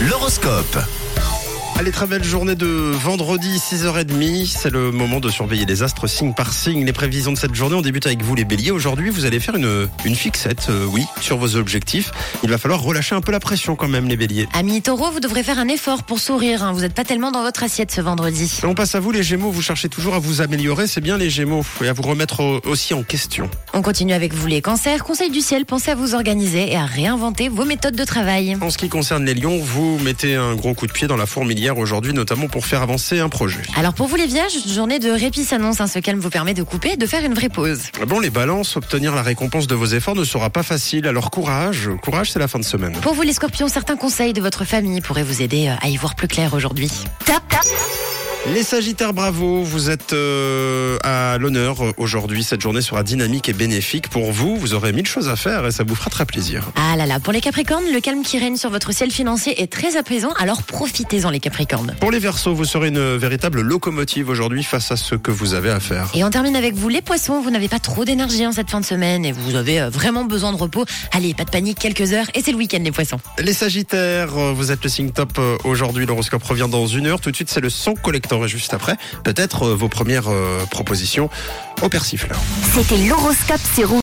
L'horoscope. Allez, très belle journée de vendredi 6h30. C'est le moment de surveiller les astres signe par signe. Les prévisions de cette journée, on débute avec vous les béliers. Aujourd'hui, vous allez faire une, une fixette, euh, oui, sur vos objectifs. Il va falloir relâcher un peu la pression quand même, les béliers. Amis taureau, vous devrez faire un effort pour sourire. hein. Vous n'êtes pas tellement dans votre assiette ce vendredi. Et on passe à vous les gémeaux. Vous cherchez toujours à vous améliorer. C'est bien les gémeaux. Et à vous remettre au- aussi en question. On continue avec vous les cancers. Conseil du ciel, pensez à vous organiser et à réinventer vos méthodes de travail. En ce qui concerne les lions, vous mettez un gros coup de pied dans la fourmilière aujourd'hui, notamment pour faire avancer un projet. Alors pour vous les vierges, une journée de répit s'annonce. hein. Ce calme vous permet de couper et de faire une vraie pause. Bon, les balances, obtenir la récompense de vos efforts ne sera pas facile. Alors courage. Courage, c'est la fin de semaine. Pour vous les scorpions, certains conseils de votre famille pourraient vous aider euh, à y voir plus clair aujourd'hui. Tap, tap. Les Sagittaires, bravo, vous êtes euh, à l'honneur euh, aujourd'hui. Cette journée sera dynamique et bénéfique pour vous. Vous aurez mille choses à faire et ça vous fera très plaisir. Ah là là, pour les capricornes, le calme qui règne sur votre ciel financier est très apaisant, alors profitez-en les capricornes. Pour les Verseaux, vous serez une véritable locomotive aujourd'hui face à ce que vous avez à faire. Et on termine avec vous les poissons, vous n'avez pas trop d'énergie en cette fin de semaine et vous avez euh, vraiment besoin de repos. Allez, pas de panique, quelques heures et c'est le week-end les poissons. Les Sagittaires, vous êtes le signe top aujourd'hui. L'horoscope revient dans une heure. Tout de suite, c'est le son collector juste après, peut-être euh, vos premières euh, propositions au persifleur. C'était l'horoscope.